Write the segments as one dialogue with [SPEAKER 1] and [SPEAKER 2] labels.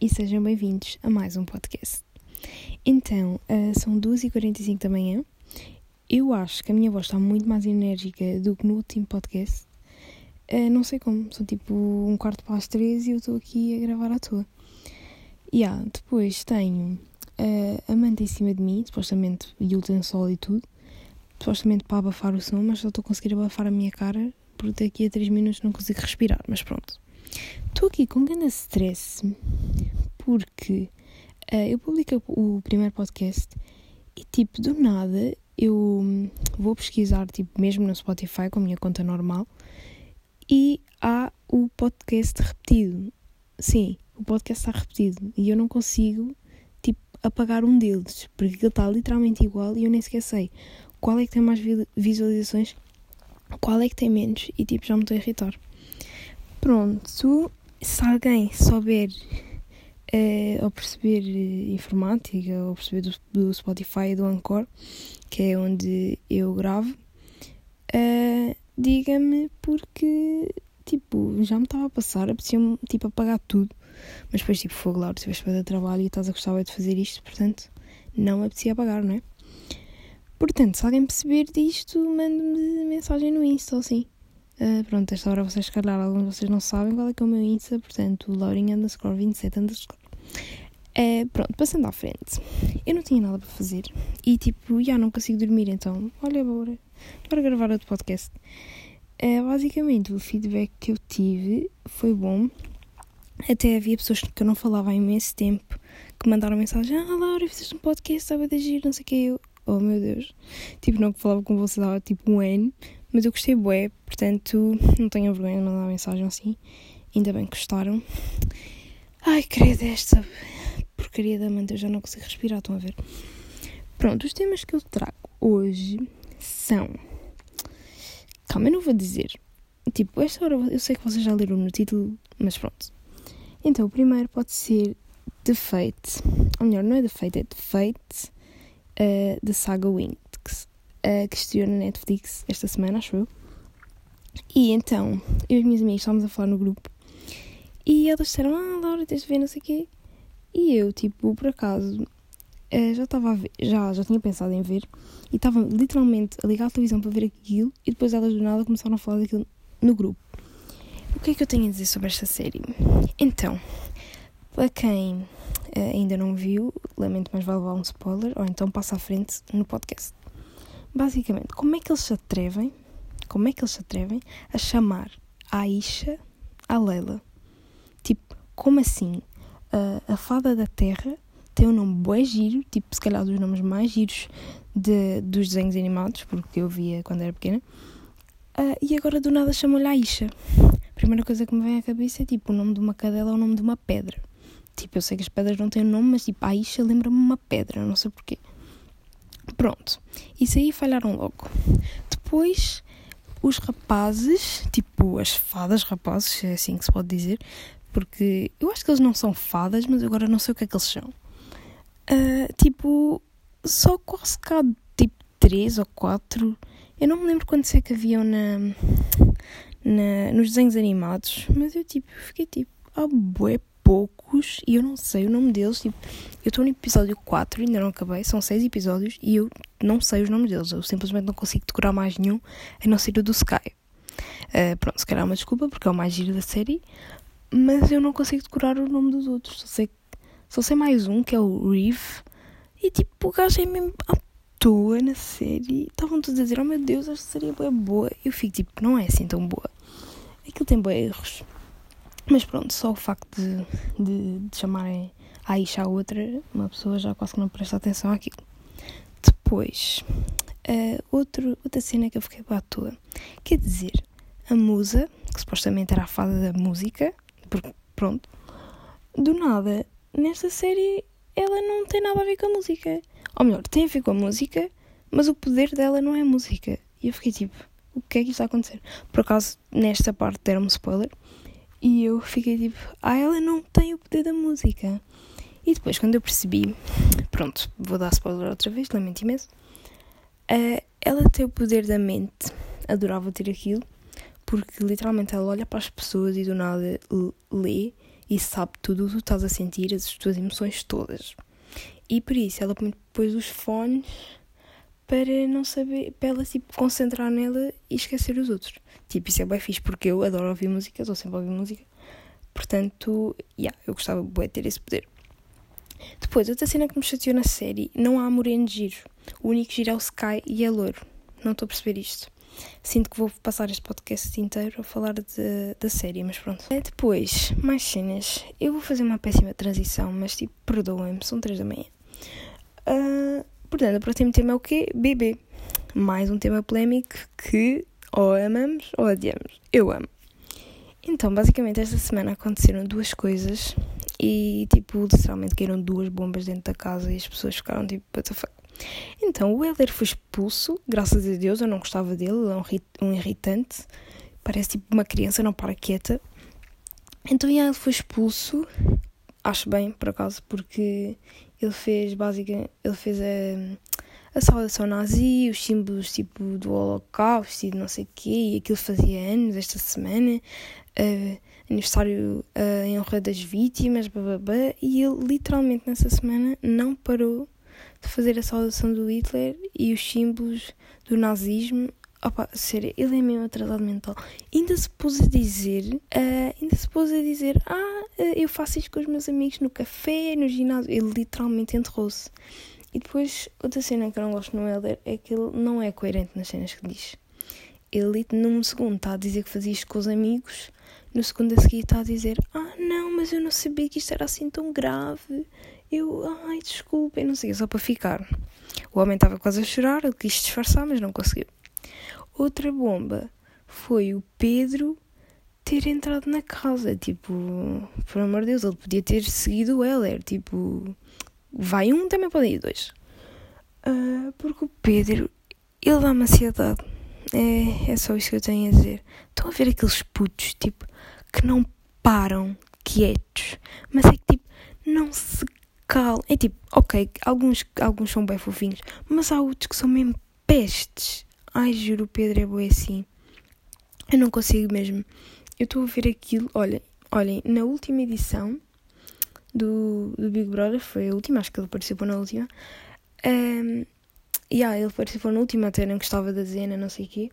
[SPEAKER 1] e sejam bem-vindos a mais um podcast. Então, uh, são 2h45 da manhã. Eu acho que a minha voz está muito mais enérgica do que no último podcast. Uh, não sei como, são tipo um quarto para as três e eu estou aqui a gravar à toa. E yeah, depois tenho uh, a manta em cima de mim, supostamente, e o lençol e tudo, supostamente para abafar o som, mas só estou a conseguir abafar a minha cara porque daqui a 3 minutos não consigo respirar, mas pronto. Estou aqui com grande stress porque uh, eu publico o primeiro podcast e tipo do nada eu vou pesquisar tipo mesmo no Spotify com a minha conta normal e há o podcast repetido. Sim, o podcast está repetido e eu não consigo tipo apagar um deles porque ele está literalmente igual e eu nem sequer sei qual é que tem mais visualizações, qual é que tem menos e tipo já me estou a irritar. Pronto, se alguém souber uh, ou perceber uh, informática ou perceber do, do, Spotify e do Anchor, que é onde eu gravo, uh, diga-me porque tipo, já me estava a passar, apetecia-me tipo apagar tudo. Mas depois tipo, fogo lá, tiveste fazer trabalho e estás a gostar de fazer isto, portanto, não me apetecia apagar, não é? Portanto, se alguém perceber disto, mande-me mensagem no Insta ou assim. Uh, pronto, esta hora vocês, se calhar, alguns de vocês não sabem qual é que é o meu Insta, portanto, Laurinha underscore 27 underscore. Uh, pronto, passando à frente. Eu não tinha nada para fazer e, tipo, já não consigo dormir, então, olha, bora, bora gravar outro podcast. Uh, basicamente, o feedback que eu tive foi bom. Até havia pessoas que eu não falava há imenso tempo que mandaram mensagem: Ah, Laura, fizeste um podcast, estava de agir, não sei o que. Eu, oh meu Deus. Tipo, não falava com vocês há tipo um ano mas eu gostei bué, portanto não tenho vergonha de mandar mensagem assim. Ainda bem que gostaram. Ai, credo, esta porcaria da manta, eu já não consigo respirar, estão a ver? Pronto, os temas que eu trago hoje são. Calma, eu não vou dizer. Tipo, esta hora eu sei que vocês já leram no título, mas pronto. Então, o primeiro pode ser The Fate. Ou melhor, não é The Fate, é The Fate uh, da Saga Wing que estreou na Netflix esta semana, acho eu. E então, eu e as minhas amigas estávamos a falar no grupo e elas disseram: Ah, Laura, tens de ver, não sei o quê. E eu, tipo, por acaso, uh, já estava a ver, já, já tinha pensado em ver e estava literalmente a ligar a televisão para ver aquilo e depois elas do nada começaram a falar daquilo no grupo. O que é que eu tenho a dizer sobre esta série? Então, para quem uh, ainda não viu, lamento, mas vai levar um spoiler, ou então passa à frente no podcast. Basicamente, como é que eles se atrevem, como é que eles se atrevem a chamar a Aisha a Leila? Tipo, como assim? Uh, a fada da terra tem um nome bué giro, tipo, se calhar dos nomes mais giros de, dos desenhos animados, porque eu via quando era pequena. Uh, e agora do nada chamam-lhe Aisha. A primeira coisa que me vem à cabeça é tipo o nome de uma cadela ou o nome de uma pedra. Tipo, eu sei que as pedras não têm nome, mas tipo, Aisha lembra-me uma pedra, não sei porquê. Pronto, isso aí falharam logo. Depois, os rapazes, tipo as fadas rapazes, é assim que se pode dizer, porque eu acho que eles não são fadas, mas agora não sei o que é que eles são. Uh, tipo, só quase cá, tipo, três ou quatro. Eu não me lembro quantos é que haviam na, na, nos desenhos animados, mas eu, tipo, fiquei tipo, ah, bué poucos e eu não sei o nome deles. Tipo, eu estou no episódio 4, ainda não acabei, são 6 episódios e eu não sei os nomes deles. Eu simplesmente não consigo decorar mais nenhum a não ser o do Sky. Uh, pronto, se calhar é uma desculpa porque é o mais giro da série, mas eu não consigo decorar o nome dos outros. Só sei, só sei mais um que é o Reeve e tipo, o gajo é mesmo à toa na série. Estavam todos a dizer: Oh meu Deus, esta série é boa. Eu fico tipo, não é assim tão boa. Aquilo tem bons erros. Mas pronto, só o facto de, de, de chamarem a Aisha a outra, uma pessoa já quase que não presta atenção àquilo. Depois, uh, outro, outra cena que eu fiquei para à toa. Quer dizer, a musa, que supostamente era a fada da música, porque pronto, do nada, nesta série ela não tem nada a ver com a música. Ou melhor, tem a ver com a música, mas o poder dela não é música. E eu fiquei tipo, o que é que está a acontecer? Por acaso, nesta parte deram-me spoiler. E eu fiquei tipo, ah, ela não tem o poder da música. E depois, quando eu percebi, pronto, vou dar spoiler outra vez, lamento imenso. Uh, ela tem o poder da mente, adorava ter aquilo, porque literalmente ela olha para as pessoas e do nada lê e sabe tudo o que tu estás a sentir, as tuas emoções todas. E por isso ela põe depois os fones para não saber, para ela tipo, concentrar nela e esquecer os outros. Tipo, isso é bem fixe porque eu adoro ouvir música, estou sempre a ouvir música. Portanto, yeah, eu gostava de ter esse poder. Depois, outra cena que me chateou na série, não há moreno giro. O único giro é o Sky e é louro. Não estou a perceber isto. Sinto que vou passar este podcast inteiro a falar de, da série, mas pronto. Eh, depois, mais cenas. Eu vou fazer uma péssima transição, mas tipo, perdoem-me, são três da manhã. Uh, portanto, o próximo tema é o quê? Bebê. Mais um tema polémico que ou amamos ou odiamos. Eu amo. Então, basicamente, esta semana aconteceram duas coisas e, tipo, literalmente caíram duas bombas dentro da casa e as pessoas ficaram tipo, what the fuck. Então, o Helder foi expulso, graças a Deus, eu não gostava dele, ele é um, irritante, parece tipo uma criança, não para quieta. Então, ele foi expulso, acho bem, por acaso, porque ele fez, basicamente, ele fez a, a saudação nazi, os símbolos tipo do holocausto e não sei o quê, e aquilo fazia anos esta semana, uh, aniversário uh, em honra das vítimas, e ele literalmente nessa semana não parou de fazer a saudação do Hitler e os símbolos do nazismo. Opa, sério, ele é mesmo atrasado mental. Ainda se pôs a dizer, uh, ainda se pôs a dizer, ah, uh, eu faço isto com os meus amigos no café, no ginásio. Ele literalmente enterrou-se. E depois, outra cena que eu não gosto no Helder é que ele não é coerente nas cenas que diz. Ele, num segundo, está a dizer que fazia isto com os amigos, no segundo a seguir está a dizer: Ah, não, mas eu não sabia que isto era assim tão grave. Eu, ai, desculpem, não sei, só para ficar. O homem estava quase a chorar, ele quis disfarçar, mas não conseguiu. Outra bomba foi o Pedro ter entrado na casa. Tipo, por amor de Deus, ele podia ter seguido o Heller. Tipo, vai um, também podem ir dois. Uh, porque o Pedro, ele dá-me ansiedade. É, é só isso que eu tenho a dizer. Estão a ver aqueles putos, tipo, que não param quietos, mas é que, tipo, não se calam. É tipo, ok, alguns, alguns são bem fofinhos, mas há outros que são mesmo pestes. Ai, juro, o Pedro é bom assim. Eu não consigo mesmo. Eu estou a ver aquilo, olha, olhem, na última edição do, do Big Brother, foi a última, acho que ele participou na última. Um, yeah, ele participou na última, até não gostava da Zena, não sei o quê.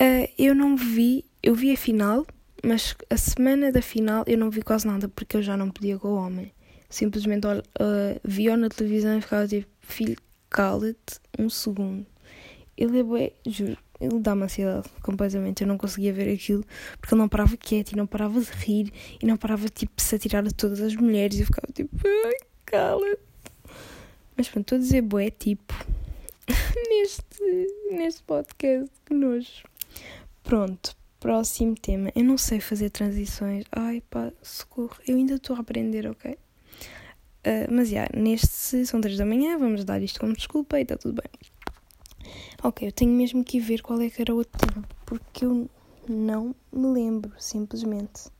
[SPEAKER 1] Uh, eu não vi, eu vi a final, mas a semana da final eu não vi quase nada porque eu já não podia com o homem. Simplesmente uh, vi-o na televisão e ficava tipo, filho, cala-te um segundo. Ele é bué, juro, ele dá-me ansiedade completamente. Eu não conseguia ver aquilo porque ele não parava quieto e não parava de rir e não parava tipo de se atirar a todas as mulheres e eu ficava tipo, ai, cala-te. Mas pronto, estou a dizer bué, tipo, neste, neste podcast, que nojo. Pronto, próximo tema. Eu não sei fazer transições. Ai pá, socorro. Eu ainda estou a aprender, ok? Uh, mas já, yeah, neste são 3 da manhã, vamos dar isto como desculpa e está tudo bem. Ok, eu tenho mesmo que ver qual é que era o outro tema, porque eu não me lembro, simplesmente.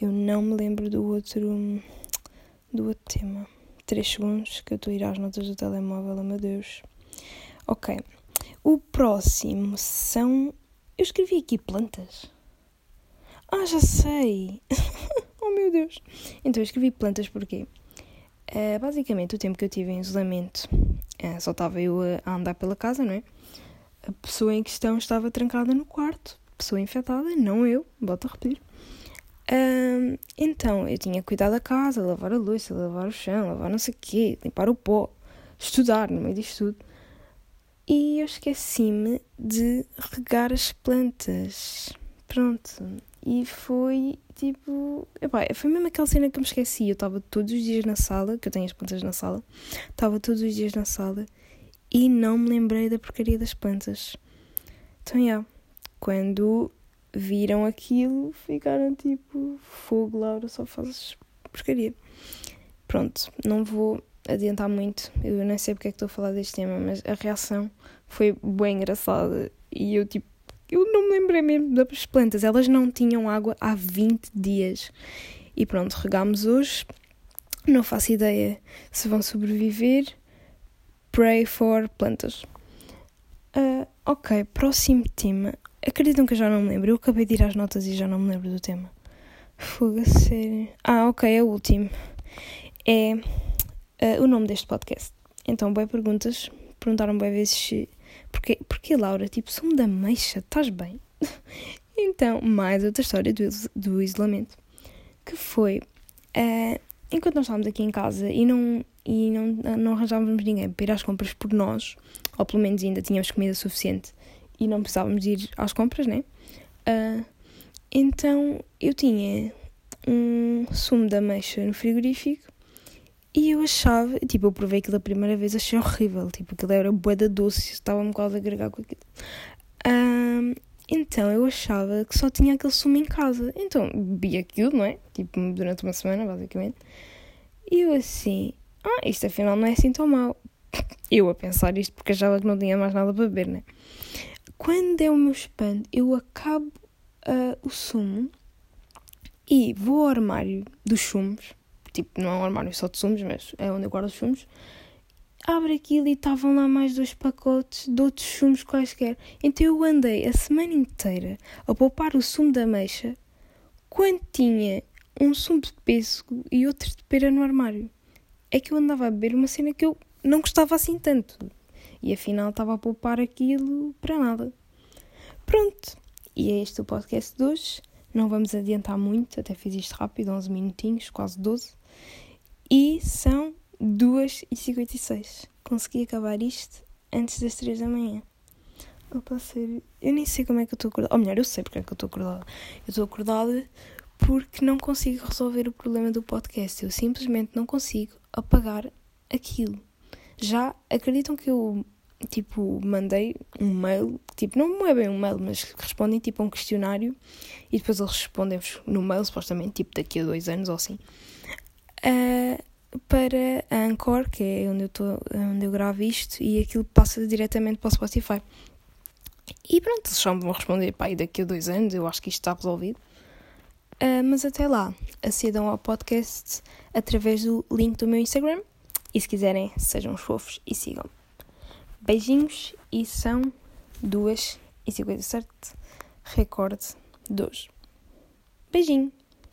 [SPEAKER 1] Eu não me lembro do outro, do outro tema. 3 segundos que eu estou a ir às notas do telemóvel, oh meu Deus. Ok. O próximo são. Eu escrevi aqui plantas. Ah, já sei! oh meu Deus! Então eu escrevi plantas porque. Uh, basicamente, o tempo que eu tive em isolamento, só estava eu a andar pela casa, não é? A pessoa em questão estava trancada no quarto. Pessoa infectada, não eu, volto a repetir. Uh, então, eu tinha cuidar da casa, lavar a louça, lavar o chão, lavar não sei o quê, limpar o pó, estudar no meio disto tudo. E eu esqueci-me de regar as plantas. Pronto. E foi tipo. Epá, foi mesmo aquela cena que eu me esqueci. Eu estava todos os dias na sala, que eu tenho as plantas na sala, estava todos os dias na sala e não me lembrei da porcaria das plantas. Então. Yeah, quando viram aquilo, ficaram tipo: fogo, Laura, só fazes porcaria. Pronto, não vou adiantar muito. Eu nem sei porque é que estou a falar deste tema, mas a reação foi bem engraçada. E eu, tipo, eu não me lembrei mesmo das plantas. Elas não tinham água há 20 dias. E pronto, regámos hoje. Não faço ideia se vão sobreviver. Pray for plantas. Uh, ok, próximo tema. Acreditam que eu já não me lembro. Eu acabei de ir às notas e já não me lembro do tema. Fuga sério. Ah, ok, é o último. É uh, o nome deste podcast. Então, boas perguntas. Perguntaram bem vezes se. Porquê, porquê Laura? Tipo, som da meixa, estás bem? então, mais outra história do, do isolamento. Que foi. Uh, enquanto nós estávamos aqui em casa e não, e não, não arranjávamos ninguém para ir às compras por nós, ou pelo menos ainda tínhamos comida suficiente e não precisávamos ir às compras, né? Uh, então eu tinha um sumo de ameixa no frigorífico e eu achava, tipo, eu provei aquilo a primeira vez, achei horrível, tipo, aquilo era boeda doce, estava-me quase a agregar com aquilo. Um, então eu achava que só tinha aquele sumo em casa. Então bebi aquilo, não é? Tipo, durante uma semana, basicamente. E eu assim, ah, isto afinal não é assim tão mau. Eu a pensar isto porque achava que não tinha mais nada para beber, né? Quando é o meu espanto, eu acabo uh, o sumo e vou ao armário dos sumos. Tipo, não é um armário só de sumos, mas é onde eu guardo os sumos. Abre aquilo e estavam lá mais dois pacotes de outros sumos quaisquer. Então eu andei a semana inteira a poupar o sumo da ameixa quando tinha um sumo de pêssego e outro de pera no armário. É que eu andava a beber uma cena que eu não gostava assim tanto. E afinal estava a poupar aquilo para nada. Pronto. E é este o podcast de hoje. Não vamos adiantar muito, até fiz isto rápido, 11 minutinhos, quase 12. E são 2h56. Consegui acabar isto antes das 3 da manhã. Opa, sério. Eu nem sei como é que eu estou acordada. Ou melhor, eu sei porque é que eu estou acordada. Eu estou acordada porque não consigo resolver o problema do podcast. Eu simplesmente não consigo apagar aquilo. Já acreditam que eu tipo, mandei um mail, tipo, não é bem um mail, mas respondem tipo a um questionário e depois eles respondem-vos no mail, supostamente, tipo, daqui a dois anos ou assim, uh, para a Anchor, que é onde eu, tô, onde eu gravo isto, e aquilo passa diretamente para o Spotify. E pronto, eles só me vão responder, pá, e daqui a dois anos eu acho que isto está resolvido. Uh, mas até lá, acedam ao podcast através do link do meu Instagram. E se quiserem, sejam fofos e sigam. Beijinhos e são 2 e 57 recorde 2. Beijinho!